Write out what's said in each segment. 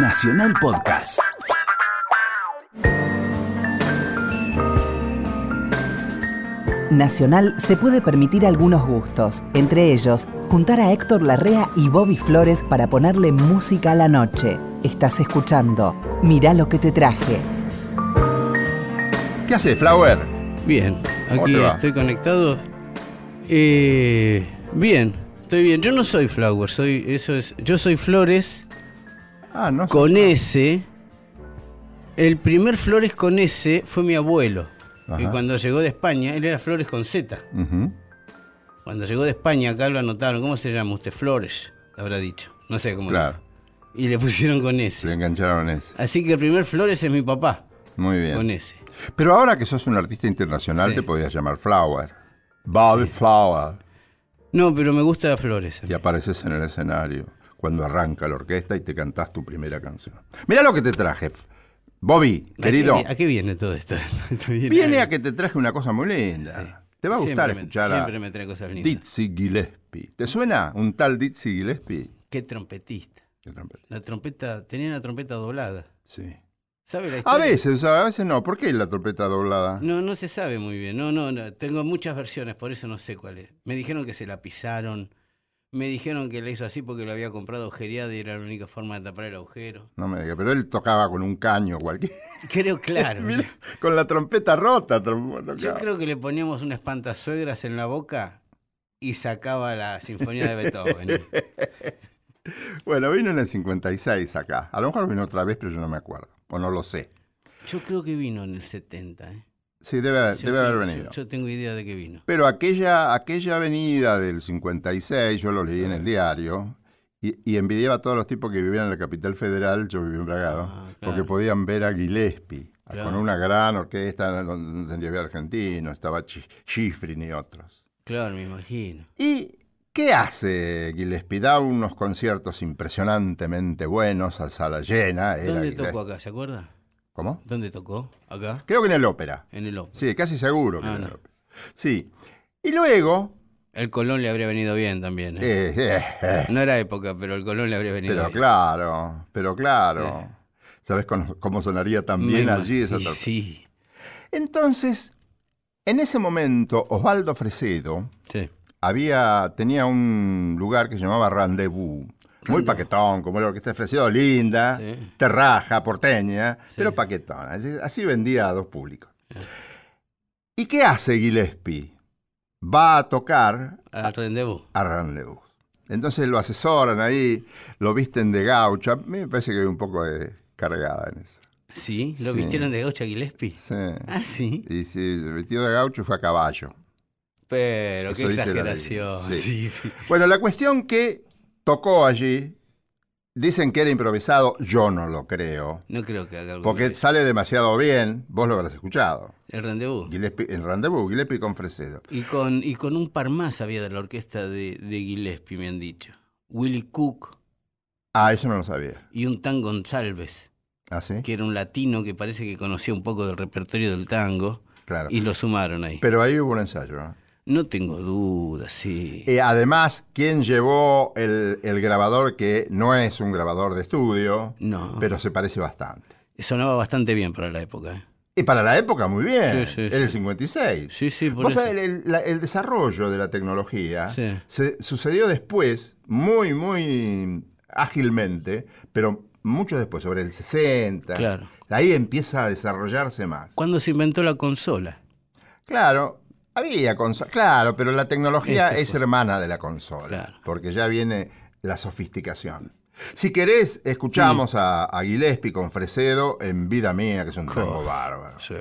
Nacional Podcast. Nacional se puede permitir algunos gustos, entre ellos juntar a Héctor Larrea y Bobby Flores para ponerle música a la noche. Estás escuchando Mirá lo que te traje. ¿Qué hace, Flower? Bien, ¿Cómo aquí estoy conectado. Eh, bien, estoy bien. Yo no soy Flower, soy eso es. Yo soy Flores Ah, no con S. El primer Flores con S fue mi abuelo. Ajá. Y cuando llegó de España, él era Flores con Z. Cuando llegó de España, acá lo anotaron. ¿Cómo se llama usted? Flores, habrá dicho. No sé cómo. Claro, Y le pusieron con S. se engancharon ese. Así que el primer Flores es mi papá, Muy bien. con S. Pero ahora que sos un artista internacional, Sí. te podías llamar Flower. Bobby Flower. No, pero me gusta Flores. Y apareces en el escenario cuando arranca la orquesta y te cantás tu primera canción. Mira lo que te traje. Bobby, ¿A querido. qué ¿A qué viene todo esto? Viene a que te traje una cosa muy linda. Te va a gustar Siempre me- escuchar Siempre a me trae cosas lindas. Dizzy Gillespie. ¿Te suena un tal Dizzy Gillespie? Qué trompetista. Qué. La trompeta, tenía una trompeta doblada. Sí. ¿Sabe la A historia? veces, a veces no. ¿Por qué la trompeta doblada? No, no se sabe muy bien. No, no, no. Tengo muchas versiones, por eso no sé cuál es. Me dijeron que se la pisaron. Me dijeron que la hizo así porque lo había comprado agujereada y era la única forma de tapar el agujero. No me digas, pero él tocaba con un caño cualquier. Creo claro. Mira, con la trompeta rota. Yo creo que le poníamos una espantasuegras en la boca y sacaba la sinfonía de Beethoven. Bueno, vino en el 56 acá. A lo mejor vino otra vez, pero yo no me acuerdo. O no lo sé. Yo creo que vino en el 70. ¿eh? Sí, debe, Yo debe haber venido. Yo, yo tengo idea de que vino. Pero aquella, aquella avenida del 56, yo lo leí en el diario, y, y envidiaba a todos los tipos que vivían en la capital federal, yo vivía en Bragado, Ah, claro. porque podían ver a Gillespie, Claro. con una gran orquesta donde había argentino, estaba Chi- Schifrin y otros. Claro, me imagino. ¿Y qué hace Gillespie? Da unos conciertos impresionantemente buenos a sala llena. ¿Dónde tocó acá? ¿Se acuerda? ¿Cómo? ¿Dónde tocó? ¿Acá? Creo que en el ópera. En el ópera. Sí, casi seguro que Ah, en el no. ópera. Sí. Y luego... El Colón le habría venido bien también. ¿eh? eh, eh, No era época, pero el Colón le habría venido Pero bien. claro, pero claro. ¿Sabes cómo, sonaría Me también ima- allí esa? Sí, Entonces, en ese momento, Osvaldo Fresedo sí. había, tenía un lugar que se llamaba Rendezvous. Muy paquetón, como la orquesta de Fresedo, linda, Sí. terraja, porteña, pero paquetón. Así, vendía a dos públicos. ¿Y qué hace Gillespie? Va a tocar Al rendezvous. a Rendezvous. Entonces lo asesoran ahí, lo visten de gaucho. A mí me parece que hay un poco de cargada en eso. ¿Sí? ¿Lo Sí. vistieron de gaucha Gillespie? Sí. Ah, sí. Y el vestido de gaucho fue a caballo. Pero, qué Eso exageración. Sí, sí. Bueno, la cuestión que tocó allí, dicen que era improvisado, yo no lo creo. No creo que haga algo. Porque sale demasiado bien, vos lo habrás escuchado. El rendezvous. Gillespie, en Rendezvous, Gillespie con Fresedo. Y con, y con un par más había de la orquesta de, de Gillespie, me han dicho. Willy Cook Ah, eso no lo sabía. y un Tan González, ¿Ah, sí? que era un latino que parece que conocía un poco del repertorio del tango, Claro. y lo sumaron ahí. Pero ahí hubo un ensayo. ¿no? No tengo dudas, sí. Eh, además, ¿quién llevó el, el grabador que no es un grabador de estudio, No. pero se parece bastante? Sonaba bastante bien para la época. ¿eh? Y para la época, muy bien. Sí, sí, Era el sí. 56. Sí, sí, por eso. sabés, el, el- la- el desarrollo de la tecnología se, sucedió después, muy, muy ágilmente, pero mucho después, sobre el 60. Claro. Ahí empieza a desarrollarse más. ¿Cuándo se inventó la consola? Claro, había consola. Claro, pero la tecnología es hermana de la consola. Claro. Porque ya viene la sofisticación. Si querés, escuchamos a, a Gillespie con Fresedo en Vida Mía, que es un tango bárbaro. Sí.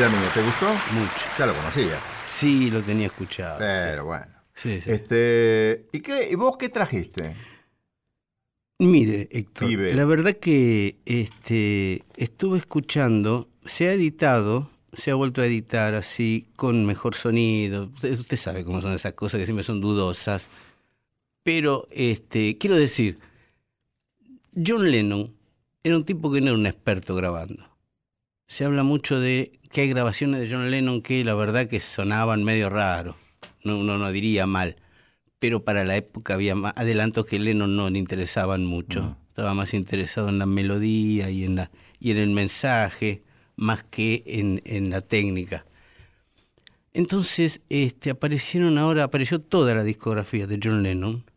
¿Te gustó? Mucho. Ya lo conocía. Sí, lo tenía escuchado. Pero bueno. Sí, sí. Este, ¿y, qué, ¿Y vos qué trajiste? Mire, Héctor, la verdad que este, estuve escuchando, se ha editado, se ha vuelto a editar así, con mejor sonido. Usted, usted sabe cómo son esas cosas que siempre son dudosas. Pero este, quiero decir, John Lennon era un tipo que no era un experto grabando. Se habla mucho de que hay grabaciones de John Lennon que la verdad que sonaban medio raro. No, uno no diría mal. Pero para la época había más adelantos que Lennon no le interesaban mucho. Estaba más interesado en la melodía y en, la, y en el mensaje más que en, en la técnica. Entonces, este, aparecieron ahora, apareció toda la discografía de John Lennon,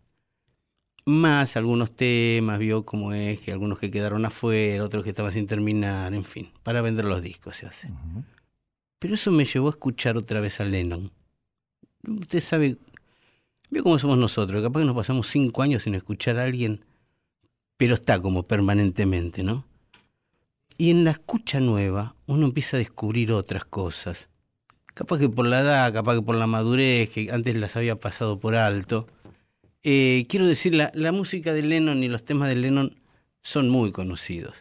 más algunos temas, vio cómo es, que algunos que quedaron afuera, otros que estaban sin terminar, en fin, para vender los discos se hace. Pero eso me llevó a escuchar otra vez a Lennon. Usted sabe, vio cómo somos nosotros, capaz que nos pasamos cinco años sin escuchar a alguien, pero está como permanentemente, ¿no? Y en la escucha nueva uno empieza a descubrir otras cosas. Capaz que por la edad, capaz que por la madurez, que antes las había pasado por alto. Eh, quiero decir, la, la música de Lennon y los temas de Lennon son muy conocidos.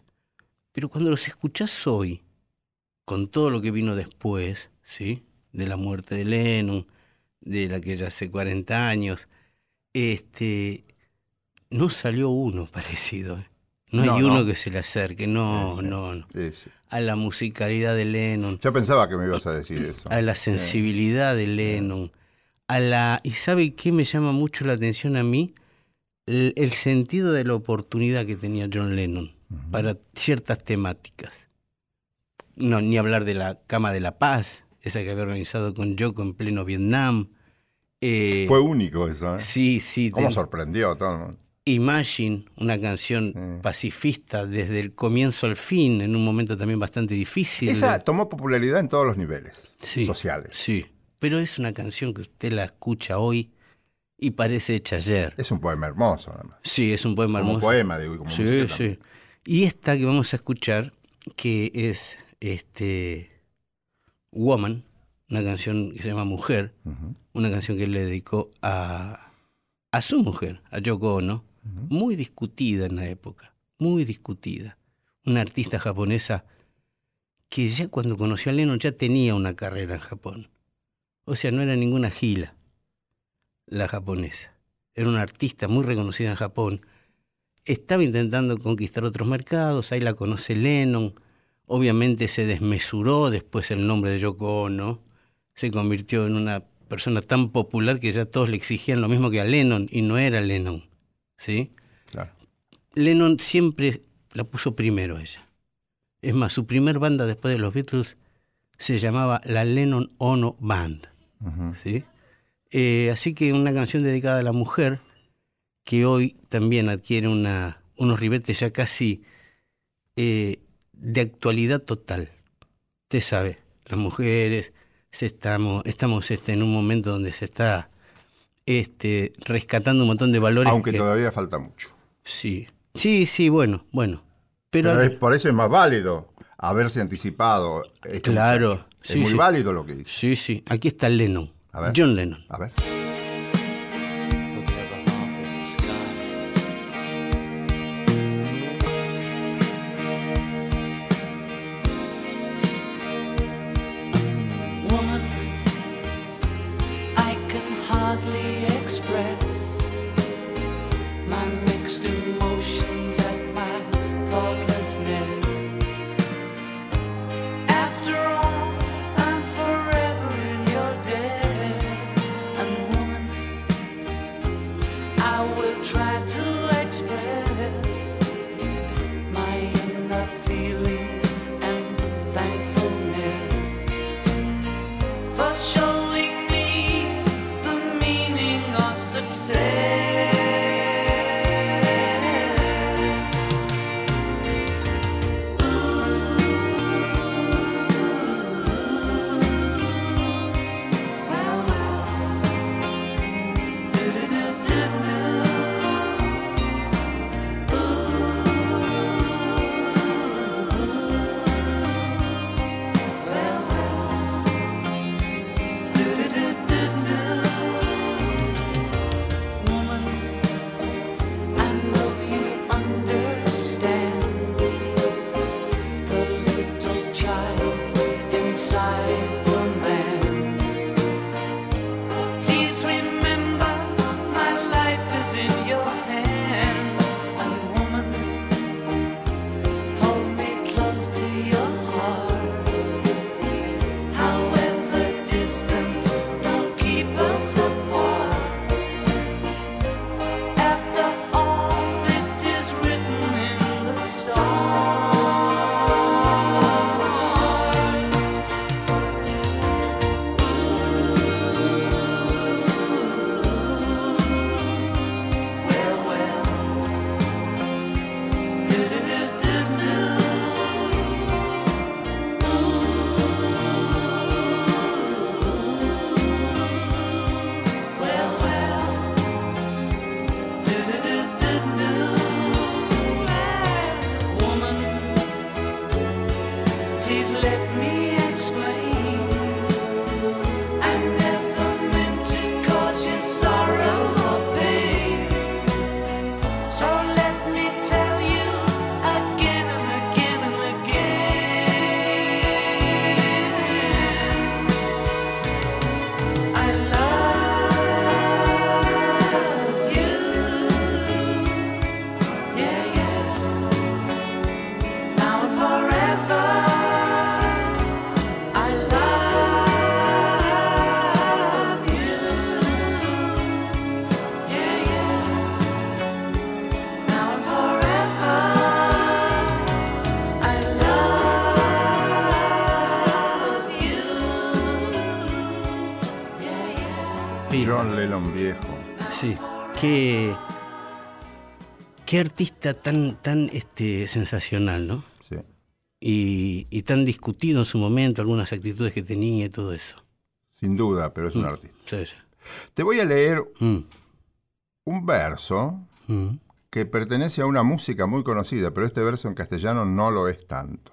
Pero cuando los escuchás hoy, con todo lo que vino después, ¿sí? De la muerte de Lennon, de la que ya hace 40 años, este, no salió uno parecido. ¿eh? No, No, hay uno no. que se le acerque, no, no, no. Sí, sí. A la musicalidad de Lennon, Yo pensaba que me ibas a decir eso. a la sensibilidad de Lennon, a la... ¿Y sabe qué me llama mucho la atención a mí? El, el sentido de la oportunidad que tenía John Lennon para ciertas temáticas. No, ni hablar de la Cama de la Paz, esa que había organizado con Yoko en pleno Vietnam. Eh, Fue único eso, ¿eh? sí, sí. ¿Cómo ten- sorprendió a todo el mundo? Imagine, una canción Sí. pacifista desde el comienzo al fin, en un momento también bastante difícil. Esa tomó popularidad en todos los niveles Sí. sociales. Sí, pero es una canción que usted la escucha hoy y parece hecha ayer. Es un poema hermoso, además. Sí, es un poema Como hermoso. poema, digo, como sí, música sí. Y esta que vamos a escuchar, que es este Woman, una canción que se llama Mujer, una canción que él le dedicó a, a su mujer, a Yoko Ono, muy discutida en la época, muy discutida. Una artista japonesa que ya cuando conoció a Lennon ya tenía una carrera en Japón. O sea, no era ninguna gila la japonesa. Era una artista muy reconocida en Japón. Estaba intentando conquistar otros mercados, ahí la conoce Lennon. Obviamente se desmesuró después el nombre de Yoko Ono. Se convirtió en una persona tan popular que ya todos le exigían lo mismo que a Lennon y no era Lennon. ¿Sí? Claro. Lennon siempre la puso primero ella. Es más, su primer banda después de los Beatles se llamaba la Lennon Ono Band. ¿Sí? Eh, así que una canción dedicada a la mujer que hoy también adquiere una, unos ribetes ya casi eh, de actualidad total. Usted sabe, las mujeres se estamos, estamos este, en un momento donde se está este, rescatando un montón de valores. Aunque que- todavía falta mucho. Sí, sí, sí, bueno, bueno. Pero, Pero es- por eso es más válido haberse anticipado. este Claro, muchacho. Es muy válido lo que dice. sí, sí, aquí está Lennon, A ver. John Lennon. A ver. Qué, qué artista tan, tan este, sensacional, ¿no? Sí. Y, y tan discutido en su momento, algunas actitudes que tenía y todo eso. Sin duda, pero es un Mm. artista. Sí, sí. Te voy a leer Mm, un verso mm. que pertenece a una música muy conocida, pero este verso en castellano no lo es tanto.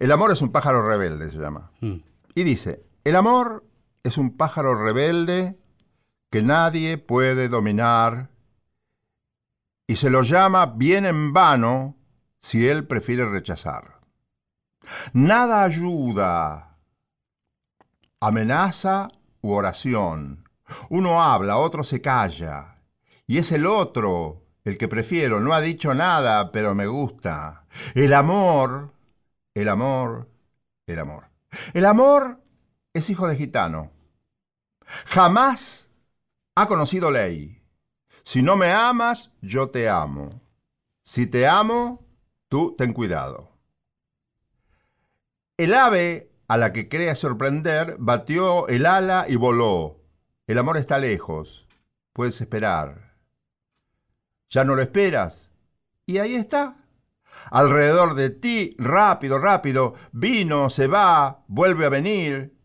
El amor es un pájaro rebelde, se llama. Y dice, el amor es un pájaro rebelde que nadie puede dominar y se lo llama bien en vano si él prefiere rechazar. Nada ayuda, amenaza u oración. Uno habla, otro se calla. Y es el otro, el que prefiero. No ha dicho nada, pero me gusta. El amor, el amor, el amor. El amor es hijo de gitano. Jamás ha conocido ley. Si no me amas, yo te amo. Si te amo, tú ten cuidado. El ave a la que crea sorprender batió el ala y voló. El amor está lejos. Puedes esperar. Ya no lo esperas. Y ahí está. Alrededor de ti, rápido, rápido, vino, se va, vuelve a venir.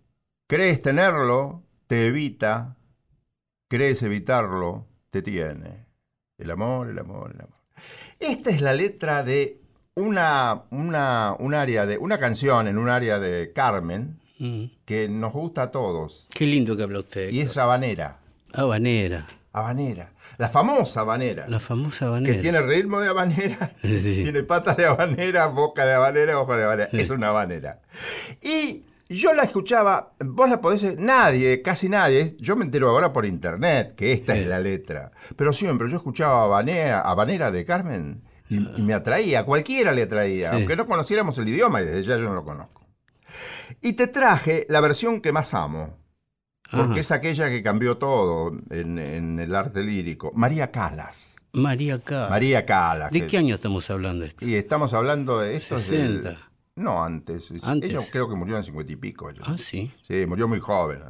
Crees tenerlo, te evita. Crees evitarlo, te tiene. El amor, el amor, el amor. Esta es la letra de una, una, un área de, una canción en un área de Carmen Mm. que nos gusta a todos. Qué lindo que habla usted. Y es habanera. Habanera, Habanera. La famosa habanera. la famosa que habanera. tiene ritmo de habanera, Sí. tiene patas de habanera, boca de habanera, ojo de habanera. Sí. Es una habanera. Y yo la escuchaba, vos la podés, nadie, casi nadie, yo me entero ahora por internet que esta Sí. es la letra. Pero siempre yo escuchaba habanera, habanera de Carmen y, y me atraía, cualquiera le atraía, Sí. aunque no conociéramos el idioma y desde ya yo no lo conozco. Y te traje la versión que más amo. Porque Ajá. es aquella que cambió todo en, en el arte lírico. María Calas. María K. María Calas. ¿De que- qué año estamos hablando esto? Y estamos hablando de esto. es del- 60. No, antes. Antes. Ella creo que murió en cincuenta y pico. ella. Ah, sí. Sí, murió muy joven.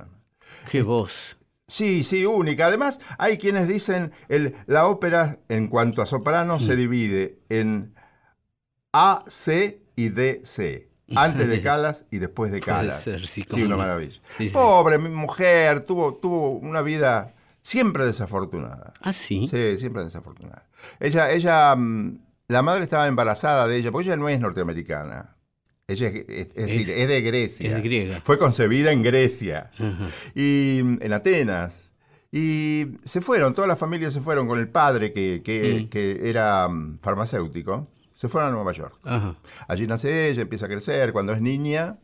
Qué voz. Sí, sí, única. Además, hay quienes dicen el, la ópera, en cuanto a soprano, Mm. se divide en A, C y D, C. Antes de Calas y después de Puede Calas. ser, sí, sí, una maravilla. Sí, sí. Pobre mi mujer, tuvo, tuvo una vida siempre desafortunada. Ah, sí. Sí, siempre desafortunada. Ella, ella, mm, la madre estaba embarazada de ella, porque ella no es norteamericana. Ella es, es- es decir, es de Grecia. es griega. Fue concebida en Grecia Ajá. y mm, en Atenas. Y se fueron, toda la familia se fueron con el padre que, que- Mm. que era mm, farmacéutico. Se fueron a Nueva York. Ajá. Allí nace ella, empieza a crecer. Cuando es niña,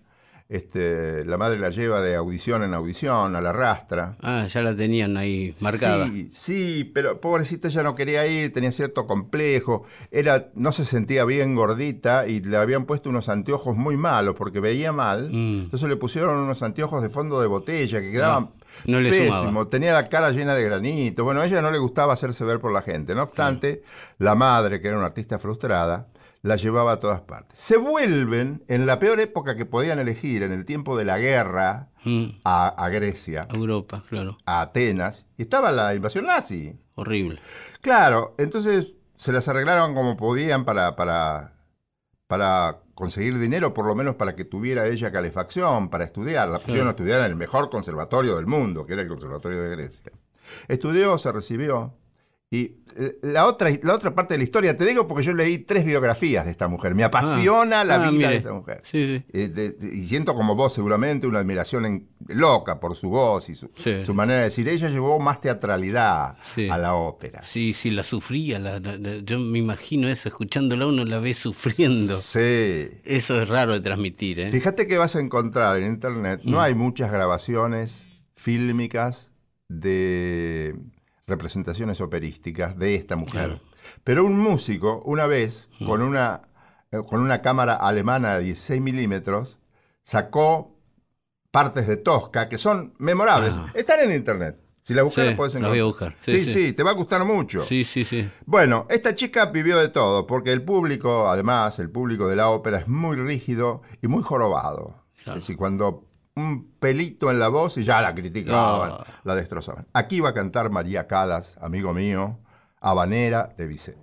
este, la madre la lleva de audición en audición, a la rastra. Ah, ya la tenían ahí marcada. Sí, sí, pero pobrecita ella no quería ir, tenía cierto complejo, era, no se sentía bien gordita y le habían puesto unos anteojos muy malos porque veía mal. Mm. Entonces le pusieron unos anteojos de fondo de botella que quedaban no le pésimos, sumaba. tenía la cara llena de granito. Bueno, a ella no le gustaba hacerse ver por la gente. No obstante, la madre, que era una artista frustrada, la llevaba a todas partes. Se vuelven en la peor época que podían elegir, en el tiempo de la guerra, Mm. a, a Grecia, Europa, claro. a Atenas, y estaba la invasión nazi. Horrible. Claro, entonces se las arreglaron como podían para, para, para conseguir dinero, por lo menos para que tuviera ella calefacción, para estudiar. La pusieron a estudiar en el mejor conservatorio del mundo, que era el Conservatorio de Grecia. Estudió, se recibió. Y eh, la otra, la otra parte de la historia, te digo porque yo leí tres biografías de esta mujer. Me apasiona la Ah, vida mire. de esta mujer. Sí, sí. Eh, de- de- y siento como vos seguramente una admiración en- loca por su voz y su, Sí. su manera de decir. Ella llevó más teatralidad a la ópera. Sí, sí, la sufría. la- la- la- yo me imagino eso, escuchándola uno la ve sufriendo. Sí. Eso es raro de transmitir, ¿eh? Fíjate que vas a encontrar en internet, no Mm. hay muchas grabaciones fílmicas de representaciones operísticas de esta mujer. Claro. Pero un músico, una vez, con una, eh, con una cámara alemana de 16 milímetros, sacó partes de Tosca que son memorables. Ah. Están en internet. Si las buscas, Sí, puedes encontrar. voy a buscar. Sí, Sí, sí, sí. te va a gustar mucho. Sí, sí, sí. Bueno, esta chica vivió de todo, porque el público, además, el público de la ópera es muy rígido y muy jorobado. Claro. Es decir, cuando un pelito en la voz y ya la criticaban, Ah. la destrozaban. Aquí va a cantar María Calas, amigo mío, Habanera de Bizet.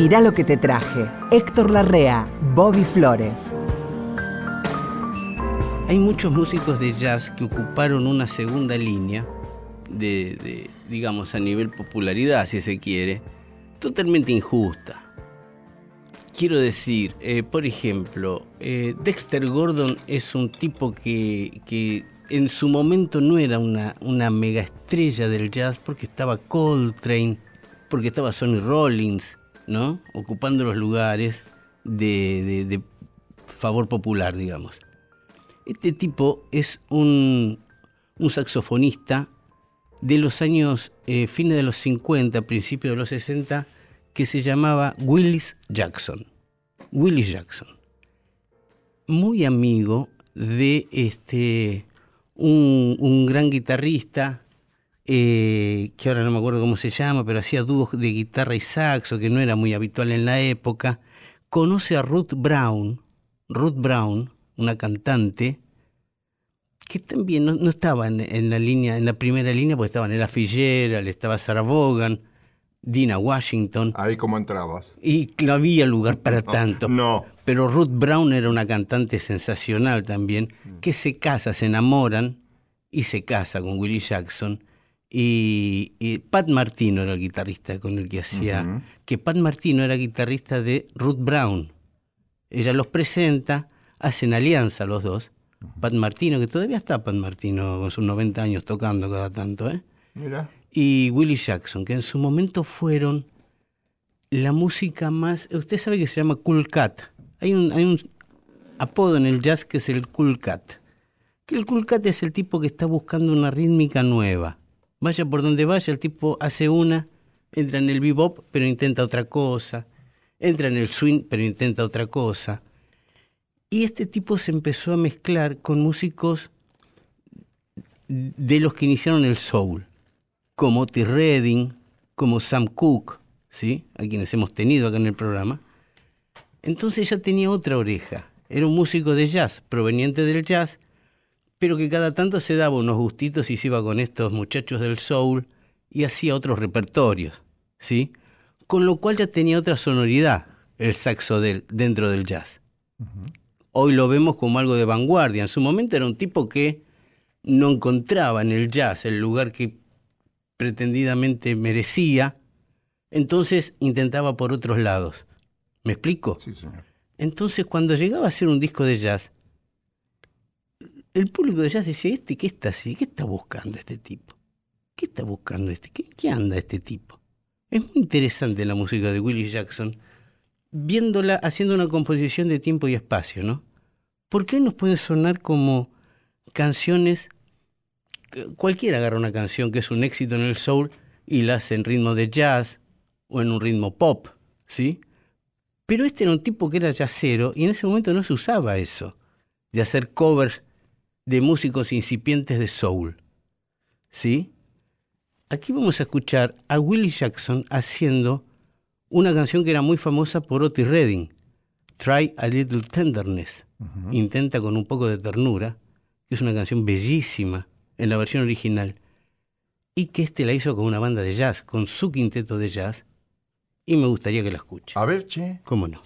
Mirá lo que te traje. Héctor Larrea, Bobby Flores. Hay muchos músicos de jazz que ocuparon una segunda línea digamos, a nivel popularidad, si se quiere, totalmente injusta. Quiero decir, eh, por ejemplo, eh, Dexter Gordon es un tipo que, que en su momento no era una, una mega estrella del jazz porque estaba Coltrane, porque estaba Sonny Rollins, Ocupando los lugares de, favor popular, digamos. Este tipo es un, saxofonista de los años, eh, fines de los 50, principios de los 60, que se llamaba Willis Jackson. Willis Jackson. Muy amigo de este, un gran guitarrista eh, que ahora no me acuerdo cómo se llama, pero hacía dúos de guitarra y saxo, que no era muy habitual en la época. Conoce a Ruth Brown, Ruth Brown, una cantante, que también no, no estaba en, en la línea, en la primera línea, porque estaban Ella Fitzgerald, estaba Sarah Vaughan, Dina Washington, Ahí como entrabas. y no había lugar para tanto. No. Pero Ruth Brown era una cantante sensacional también, que se casa, se enamoran y se casa con Willie Jackson. Y, y Pat Martino era el guitarrista con el que hacía. Que Pat Martino era guitarrista de Ruth Brown. Ella los presenta, hacen alianza los dos. Pat Martino, que todavía está Pat Martino con sus 90 años tocando cada tanto, ¿eh? Mira. y Willie Jackson, que en su momento fueron la música más... Usted sabe que se llama Cool Cat. Hay un, hay un apodo en el jazz que es el Cool Cat. Que el Cool Cat es el tipo que está buscando una rítmica nueva. Vaya por donde vaya, el tipo hace una, entra en el bebop, pero intenta otra cosa. Entra en el swing, pero intenta otra cosa. Y este tipo se empezó a mezclar con músicos de los que iniciaron el soul como Otis Redding, como Sam Cooke, ¿sí? a quienes hemos tenido acá en el programa. Entonces ya tenía otra oreja. Era un músico de jazz, proveniente del jazz, pero que cada tanto se daba unos gustitos y se iba con estos muchachos del soul y hacía otros repertorios, ¿sí? Con lo cual ya tenía otra sonoridad el saxo del, dentro del jazz. Hoy lo vemos como algo de vanguardia. En su momento era un tipo que no encontraba en el jazz el lugar que pretendidamente merecía, entonces intentaba por otros lados. ¿Me explico? Sí, señor. Entonces cuando llegaba a hacer un disco de jazz, el público de jazz decía, ¿este qué está así? ¿Qué está buscando este tipo? ¿Qué está buscando este? ¿Qué, qué anda este tipo? Es muy interesante la música de Willie Jackson, viéndola haciendo una composición de tiempo y espacio, ¿no? Porque hoy nos puede sonar como canciones cualquiera agarra una canción que es un éxito en el soul y la hace en ritmo de jazz o en un ritmo pop, ¿sí? Pero este era un tipo que era jazzero y en ese momento no se usaba eso, de hacer covers de músicos incipientes de soul, ¿sí? Aquí vamos a escuchar a Willie Jackson haciendo una canción que era muy famosa por Otis Redding, Try a Little Tenderness, intenta con un poco de ternura, que es una canción bellísima en la versión original, y que este la hizo con una banda de jazz, con su quinteto de jazz, y me gustaría que la escuche. A ver, che. ¿Cómo no?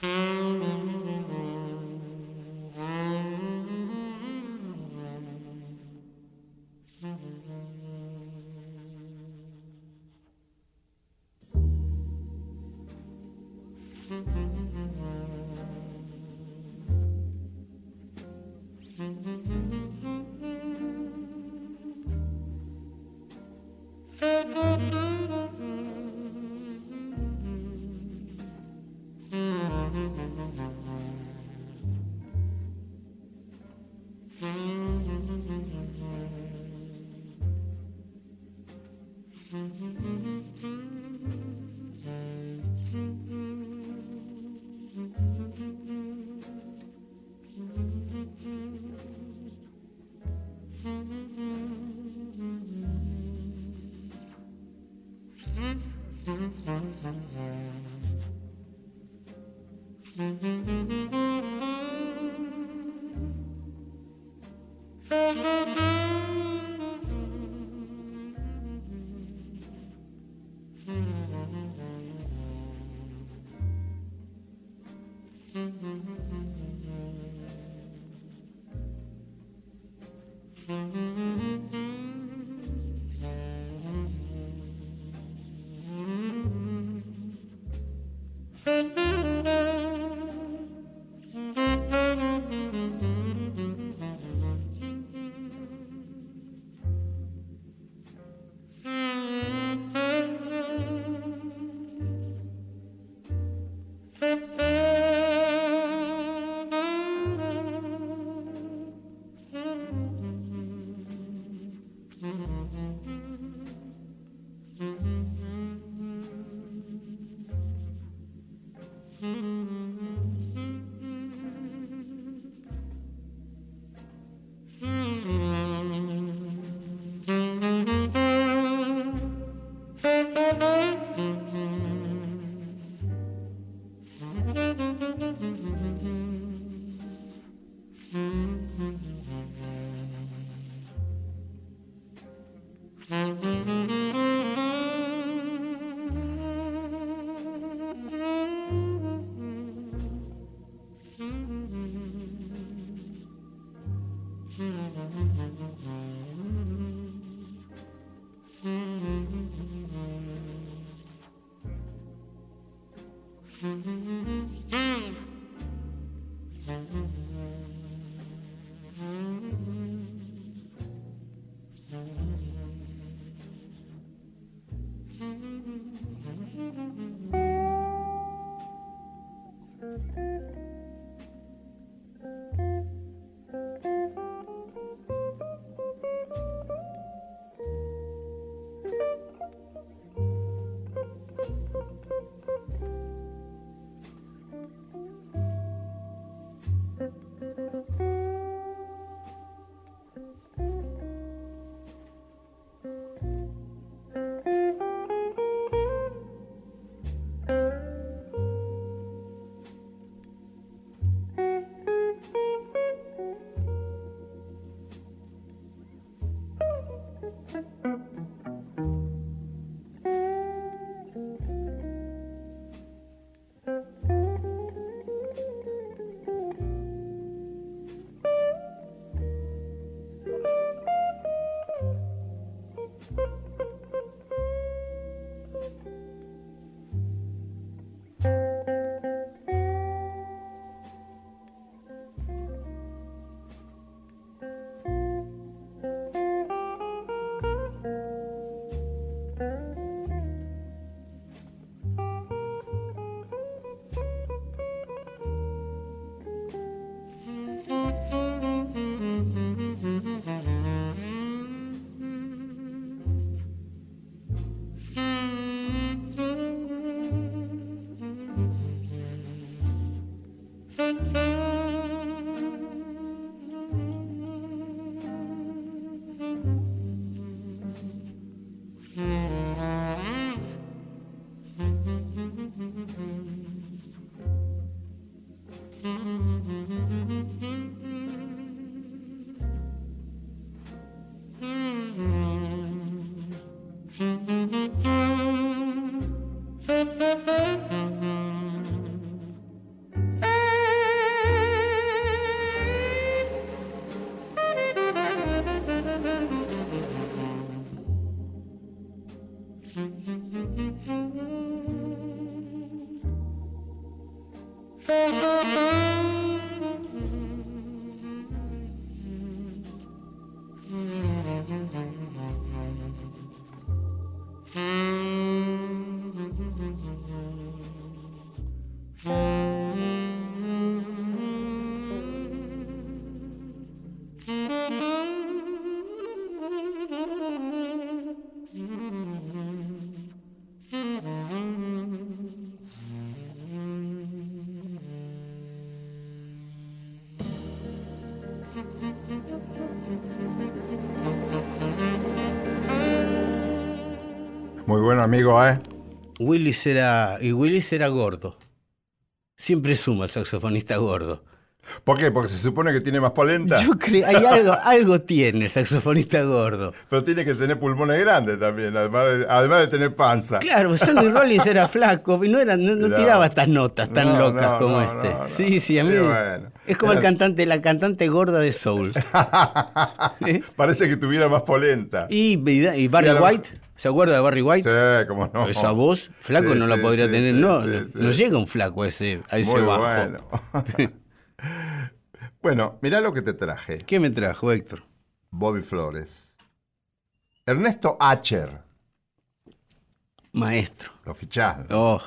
Muy buen amigo, ¿eh? Willis era. Y Willis era gordo. Siempre suma el saxofonista gordo. ¿Por qué? Porque se supone que tiene más polenta. Yo creo, hay algo, algo tiene el saxofonista gordo. Pero tiene que tener pulmones grandes también, además de, además de tener panza. Claro, Sonny Rollins era flaco y no, era, no, no No. tiraba estas notas tan locas como este. Sí, sí, a mí. Bueno. Es como el cantante, la cantante gorda de Soul. ¿Eh? Parece que tuviera más polenta. Y, y Barry Y White, ¿se acuerda de Barry White? Sí, cómo no. Esa voz, flaco Sí, no la podría sí, tener. sí, no, no, llega un flaco a ese, a ese Muy bajo. bueno. bueno, mirá lo que te traje. ¿Qué me trajo, Héctor? Bobby Flores. Ernesto Acher. Maestro. Lo fichás. Oh,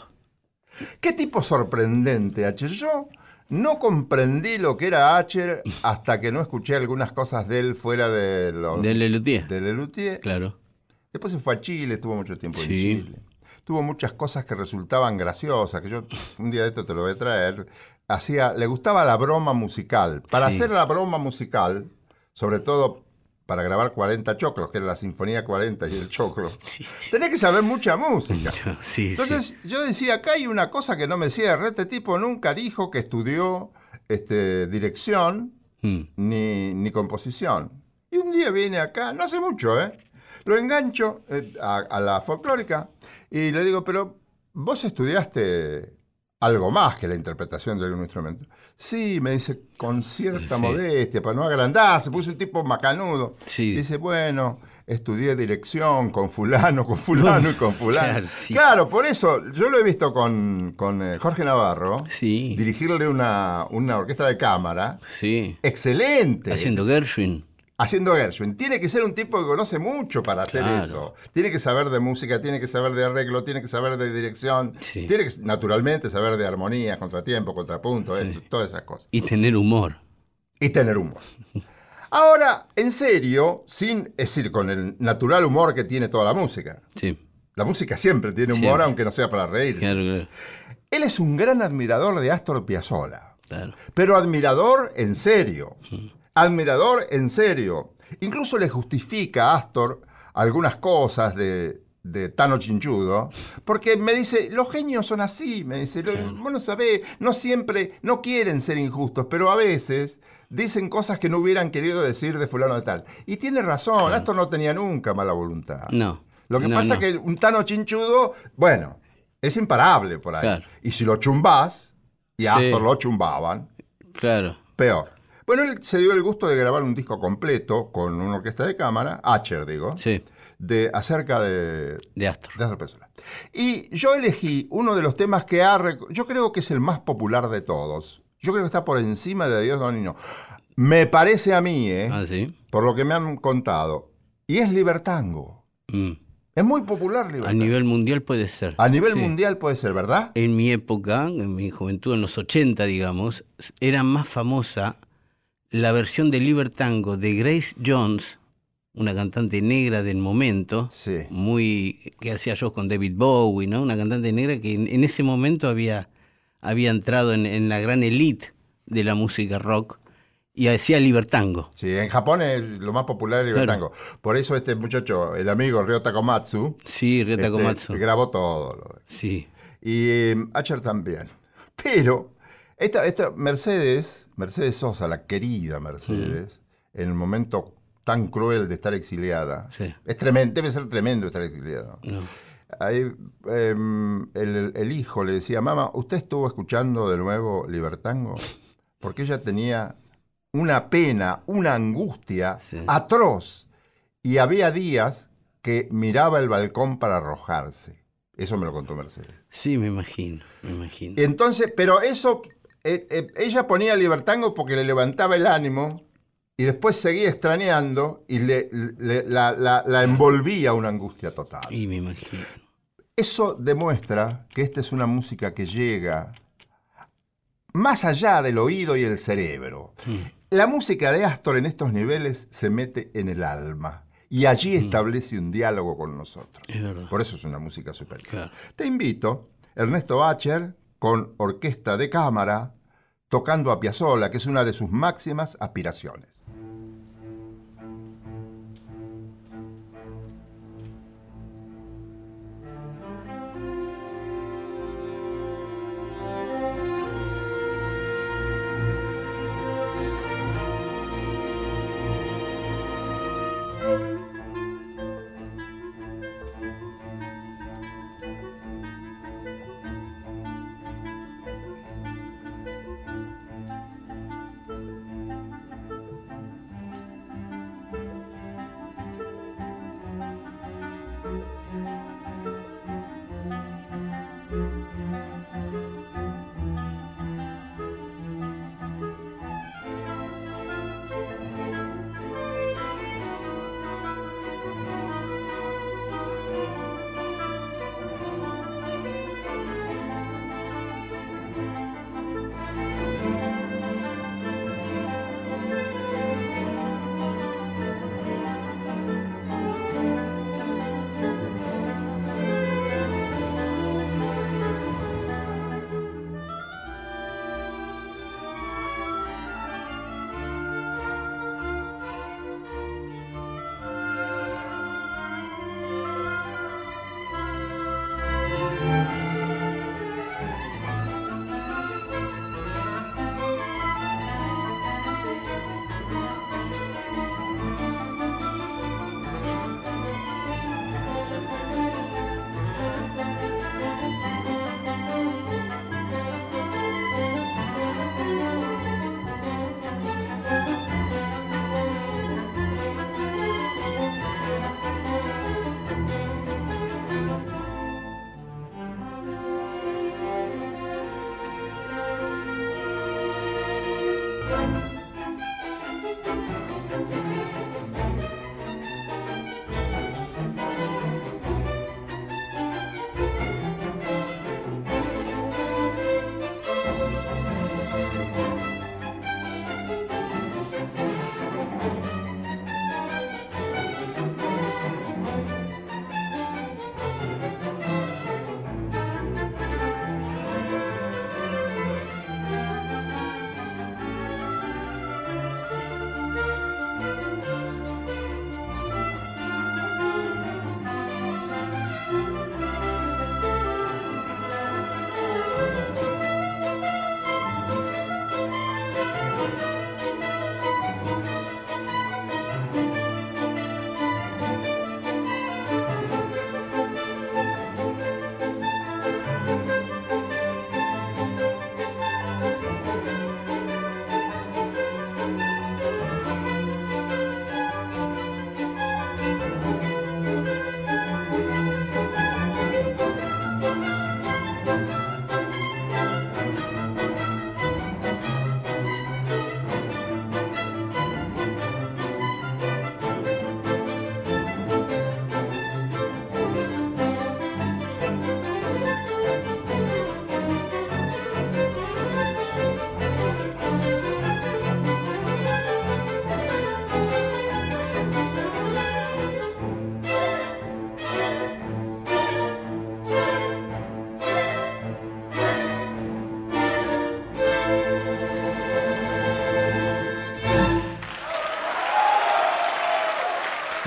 Qué tipo sorprendente, Acher. Yo no comprendí lo que era Acher hasta que no escuché algunas cosas de él fuera de los de Lelutier. de Lelutier. Claro. Después se fue a Chile, estuvo mucho tiempo en. Chile. Tuvo muchas cosas que resultaban graciosas, que yo un día de esto te lo voy a traer. Hacía, le gustaba la broma musical. Para Sí. hacer la broma musical, sobre todo para grabar 40 choclos, que era la Sinfonía 40 y el choclo, tenés que saber mucha música. Sí, Entonces sí. yo decía, acá hay una cosa que no me cierra. Este tipo nunca dijo que estudió este, dirección Mm. ni, ni composición. Y un día viene acá, no hace mucho, ¿eh? Lo engancho eh, a, a la folclórica y le digo, pero vos estudiaste algo más que la interpretación de algún instrumento. Sí, me dice, con cierta Sí. modestia, para no agrandarse, puso un tipo macanudo. Sí. Dice, bueno, estudié dirección con fulano, con fulano y con fulano. Claro, sí. Claro, por eso, yo lo he visto con, con eh, Jorge Navarro, Sí. dirigirle una, una orquesta de cámara. Sí. Excelente. Haciendo Gershwin. Haciendo Gershwin. Tiene que ser un tipo que conoce mucho para hacer Claro. eso. Tiene que saber de música, tiene que saber de arreglo, tiene que saber de dirección. Sí. Tiene que, naturalmente, saber de armonía, contratiempo, contrapunto, esto, todas esas cosas. Y tener humor. Y tener humor. Ahora, en serio, sin, es decir, con el natural humor que tiene toda la música. Sí. La música siempre tiene humor, Siempre. aunque no sea para reír. Claro, claro. Él es un gran admirador de Astor Piazzolla. claro. Pero admirador en serio. Admirador en serio. Incluso le justifica a Astor algunas cosas de, de Tano Chinchudo, porque me dice, los genios son así, me dice, vos no sabés, no siempre, no quieren ser injustos, pero a veces dicen cosas que no hubieran querido decir de fulano de tal. Y tiene razón, Astor no tenía nunca mala voluntad. No. Lo que No, pasa no. es que un Tano Chinchudo, bueno, es imparable por ahí. Claro. Y si lo chumbás, y a Sí. Astor lo chumbaban, Claro. peor. Bueno, él se dio el gusto de grabar un disco completo con una orquesta de cámara, Acher digo, Sí. de, acerca de, De Astor. de Astor Piazzolla. Y yo elegí uno de los temas que ha... Yo creo que es el más popular de todos. Yo creo que está por encima de Dios Donino. Me parece a mí, ¿eh? Ah, sí. por lo que me han contado. Y es Libertango. Mm. Es muy popular A Libertango. nivel mundial puede ser. A nivel Sí. mundial puede ser, ¿verdad? En mi época, en mi juventud, en los 80, digamos, era más famosa la versión de Libertango de Grace Jones, una cantante negra del momento, Sí. muy que hacía shows con David Bowie, ¿no? Una cantante negra que en, en ese momento había, había entrado en, en la gran elite de la música rock y hacía Libertango. Sí, en Japón es lo más popular el Libertango. Por eso este muchacho, el amigo Ryota Komatsu, Sí, Ryota este, Komatsu. grabó todo. Sí, Y eh, Acher también. Pero esta, esta Mercedes, Mercedes Sosa, la querida Mercedes, en el momento tan cruel de estar exiliada, Sí. es tremendo, debe ser tremendo estar exiliado. no. Ahí, em, el, el hijo le decía, mamá, ¿usted estuvo escuchando de nuevo Libertango? Porque ella tenía una pena, una angustia Sí. atroz. Y había días que miraba el balcón para arrojarse. Eso me lo contó Mercedes. Sí, me imagino, me imagino. Entonces, pero eso, eh, eh, ella ponía Libertango porque le levantaba el ánimo y después seguía extrañando y le, le- la, la- la envolvía una angustia total. Y me imagino. Eso demuestra que esta es una música que llega más allá del oído y el cerebro. La música de Astor en estos niveles se mete en el alma y allí establece un diálogo con nosotros. Es. Por eso es una música superior. Claro. Te invito, Ernesto Bacher, con orquesta de cámara, tocando a Piazzolla, que es una de sus máximas aspiraciones.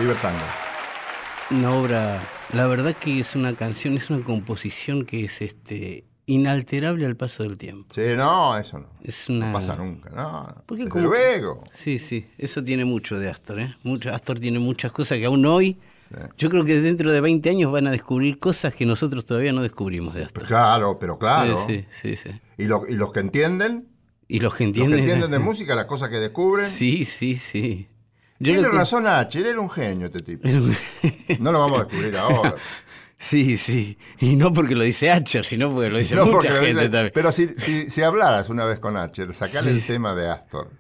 Libertango. Una obra, la verdad que es una canción, es una composición que es este inalterable al paso del tiempo. Sí, no, eso no. Es una- No pasa nunca, no. Porque Desde como- luego. Sí, sí, eso tiene mucho de Astor, ¿eh? Mucho, Astor tiene muchas cosas que aún hoy, Sí. yo creo que dentro de 20 años van a descubrir cosas que nosotros todavía no descubrimos de Astor. Claro, pero claro. Sí, sí. Y, lo- y los que entienden, Y los que los que entienden... entienden de música, las cosas que descubren. Sí, sí, sí. Yo Tiene que- razón H, era un genio este tipo. No lo vamos a descubrir ahora. Sí, sí. Y no porque lo dice Atcher, sino porque lo dice No, mucha gente dice- también. Pero si, si, si hablaras una vez con Acher, sacale el tema de Astor.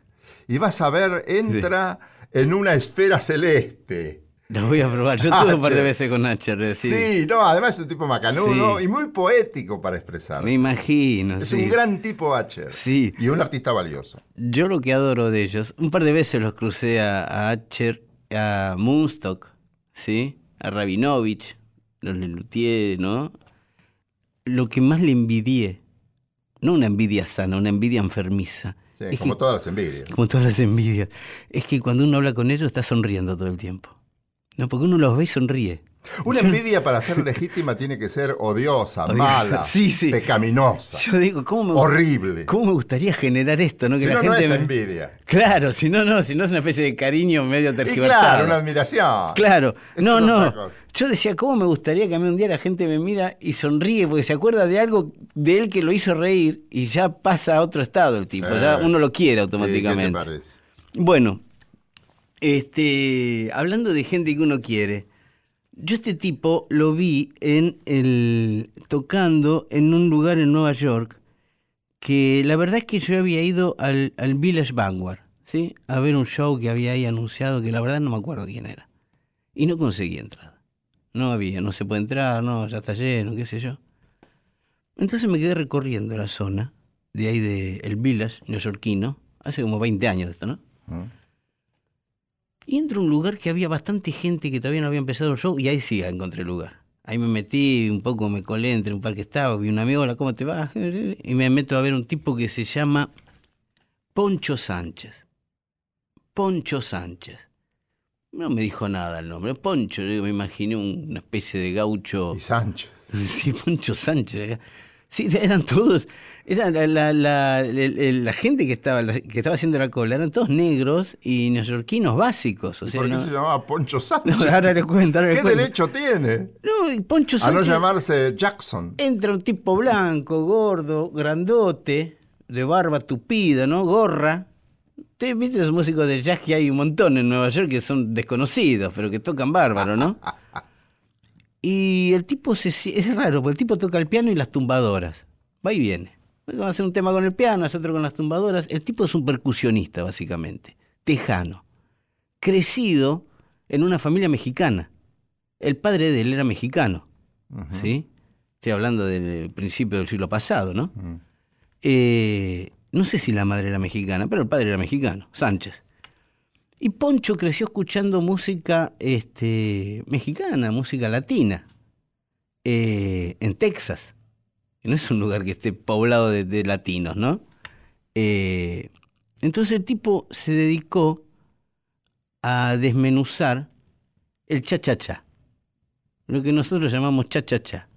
Y vas a ver, entra en una esfera celeste. Lo voy a probar. Yo tuve un par de veces con Atcher. eh, Sí, Sí. no, además es un tipo macanudo Sí. y muy poético para expresar. Me imagino. es sí. un gran tipo Acher. Sí. Y un artista valioso. Yo lo que adoro de ellos, un par de veces los crucé a, a a Moonstock, ¿sí? A Rabinovich, los Lelutier, ¿no? Lo que más le envidié, no una envidia sana, una envidia enfermiza. Sí, es como que- todas las envidias. como todas las envidias, es que cuando uno habla con ellos está sonriendo todo el tiempo. No, porque uno los ve y sonríe. Una Yo- envidia para ser legítima tiene que ser odiosa, Odiosa. mala, Sí, sí. pecaminosa, Yo digo, ¿cómo me, horrible. ¿cómo me gustaría generar esto? ¿no? Que Si la no, no gente es me- envidia. Claro, si no, no, si no es una especie de cariño medio Y tergiversado. claro, una admiración. Claro, Eso no, no. Yo decía, ¿cómo me gustaría que a mí un día la gente me mira y sonríe porque se acuerda de algo de él que lo hizo reír y ya pasa a otro estado el tipo, ya Eh. uno lo quiere Sí, ¿qué te automáticamente. parece? Bueno, este, hablando de gente que uno quiere, yo este tipo lo vi en el tocando en un lugar en Nueva York que la verdad es que yo había ido al, al Village Vanguard, ¿sí? A ver un show que había ahí anunciado que la verdad no me acuerdo quién era. Y no conseguí entrada. No había, no se puede entrar, no, ya está lleno, qué sé yo. Entonces me quedé recorriendo la zona de ahí del el Village neoyorquino, hace como 20 años de esto, ¿no? ¿Mm? Y entro a un lugar que había bastante gente que todavía no había empezado el show y ahí sí encontré lugar. Ahí me metí, un poco me colé entre un par que estaba, vi un amigo, hola, ¿cómo te va? Y me meto a ver un tipo que se llama Poncho Sánchez. Poncho Sánchez. No me dijo nada el nombre. Poncho, yo me imaginé una especie de gaucho. Y Sánchez. Sí, Poncho Sánchez. acá. Sí, eran todos, eran la, la, gente que estaba, que estaba haciendo la cola, eran todos negros y neoyorquinos básicos. O ¿Y sea, ¿Por qué no- se llamaba Poncho no, Sánchez? ahora le cuento, ahora ¿Qué cuento. derecho tiene No, Poncho a no Sánchez llamarse Jackson? entra un tipo blanco, gordo, grandote, de barba tupida, ¿no? Gorra. Ustedes viste los músicos de jazz que hay un montón en Nueva York que son desconocidos, pero que tocan bárbaro, ¿no? Y el tipo se, es raro, porque el tipo toca el piano y las tumbadoras. Va y viene. Vamos a hacer un tema con el piano, hacer otro con las tumbadoras. El tipo es un percusionista, básicamente, tejano, crecido en una familia mexicana. El padre de él era mexicano, ¿sí? Estoy hablando del principio del siglo pasado, ¿no? Eh, no sé si la madre era mexicana, pero el padre era mexicano, Sánchez. Y Poncho creció escuchando música este, mexicana, música latina, eh, en Texas. No es un lugar que esté poblado de, latinos, ¿no? Eh, entonces el tipo se dedicó a desmenuzar el cha-cha-cha, lo que nosotros llamamos cha-cha-cha.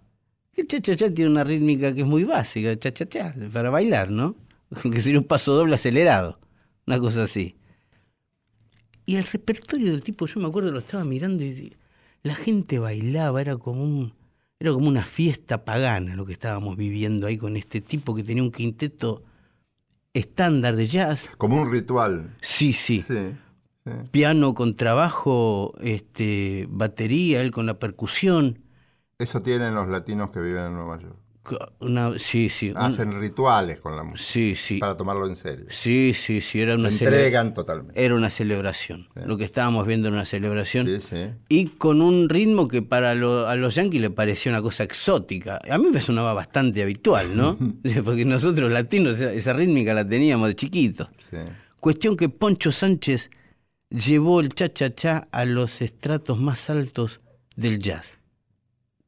El cha-cha-cha tiene una rítmica que es muy básica, cha-cha-cha, para bailar, ¿no? Que sería un paso doble acelerado, una cosa así. Y el repertorio del tipo, yo me acuerdo, lo estaba mirando y la gente bailaba, era como un, era como una fiesta pagana lo que estábamos viviendo ahí con este tipo que tenía un quinteto estándar de jazz. Como un ritual. Sí, sí. Sí. sí. Piano con trabajo, este, batería, él con la percusión. Eso tienen los latinos que viven en Nueva York. Una, sí, sí. un- Hacen rituales con la música sí, sí. para tomarlo en serio. Sí, sí, sí. Era Se una, cele- entregan totalmente. era una celebración. Lo que estábamos viendo era una celebración. Sí, sí. Y con un ritmo que para lo- a los yanquis le parecía una cosa exótica. A mí me sonaba bastante habitual, ¿no? Porque nosotros latinos esa, rítmica la teníamos de chiquitos. Cuestión que Poncho Sánchez llevó el cha-cha-cha a los estratos más altos del jazz.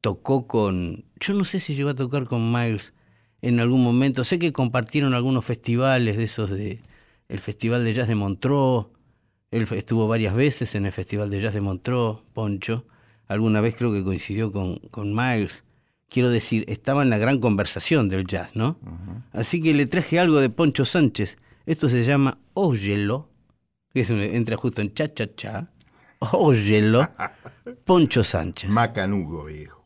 Tocó con. Yo no sé si llegó a tocar con Miles en algún momento. Sé que compartieron algunos festivales de esos de. El Festival de Jazz de Montreux. Él estuvo varias veces en el Festival de Jazz de Montreux, Poncho. Alguna vez creo que coincidió con, con Miles. Quiero decir, estaba en la gran conversación del jazz, ¿no? Así que le traje algo de Poncho Sánchez. Esto se llama Óyelo, que es entra justo en cha-cha-cha. Óyelo, Poncho Sánchez. Macanugo, viejo.